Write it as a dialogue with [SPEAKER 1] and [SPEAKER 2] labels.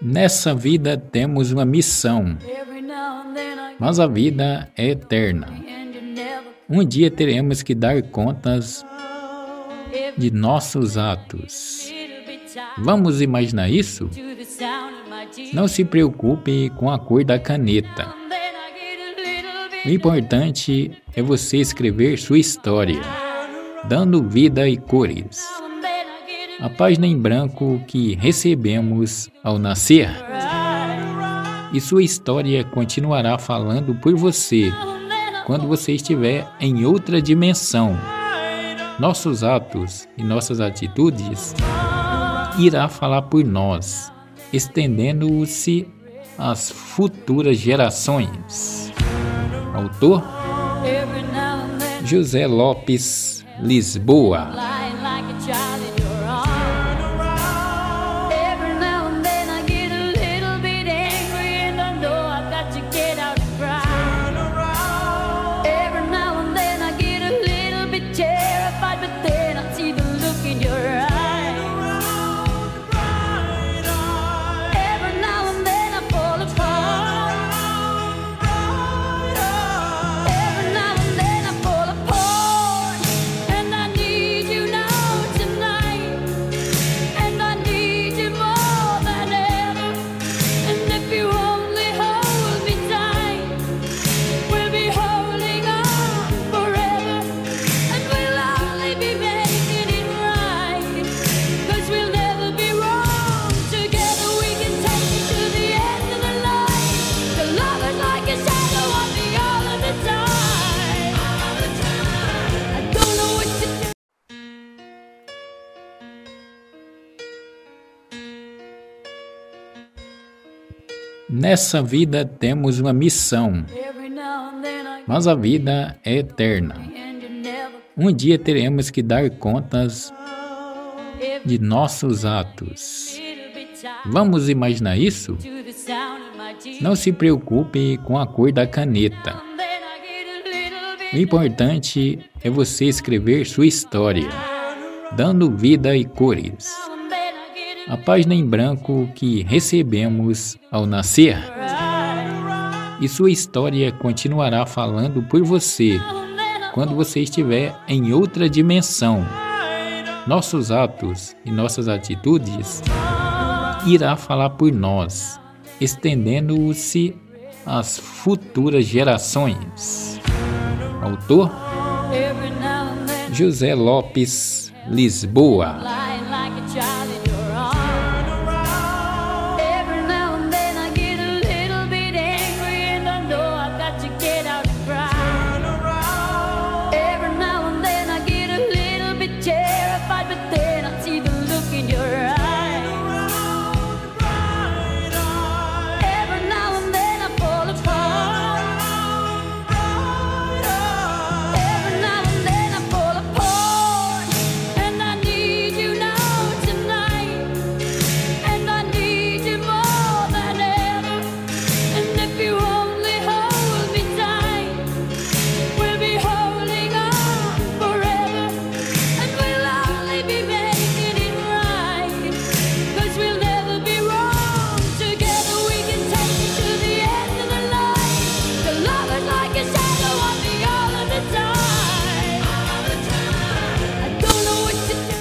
[SPEAKER 1] Nessa vida temos uma missão, mas a vida é eterna. Um dia teremos que dar contas de nossos atos. Vamos imaginar isso? Não se preocupe com a cor da caneta. O importante é você escrever sua história, dando vida e cores a página em branco que recebemos ao nascer. E sua história continuará falando por você quando você estiver em outra dimensão. Nossos atos e nossas atitudes irá falar por nós, estendendo-se às futuras gerações. Autor José Lopes Lisboa. fight, but they Nessa vida temos uma missão, mas a vida é eterna. Um dia teremos que dar contas de nossos atos. Vamos imaginar isso? Não se preocupe com a cor da caneta. O importante é você escrever sua história, dando vida e cores a página em branco que recebemos ao nascer. E sua história continuará falando por você quando você estiver em outra dimensão. Nossos atos e nossas atitudes irá falar por nós, estendendo-se às futuras gerações. Autor José Lopes Lisboa. fight, but they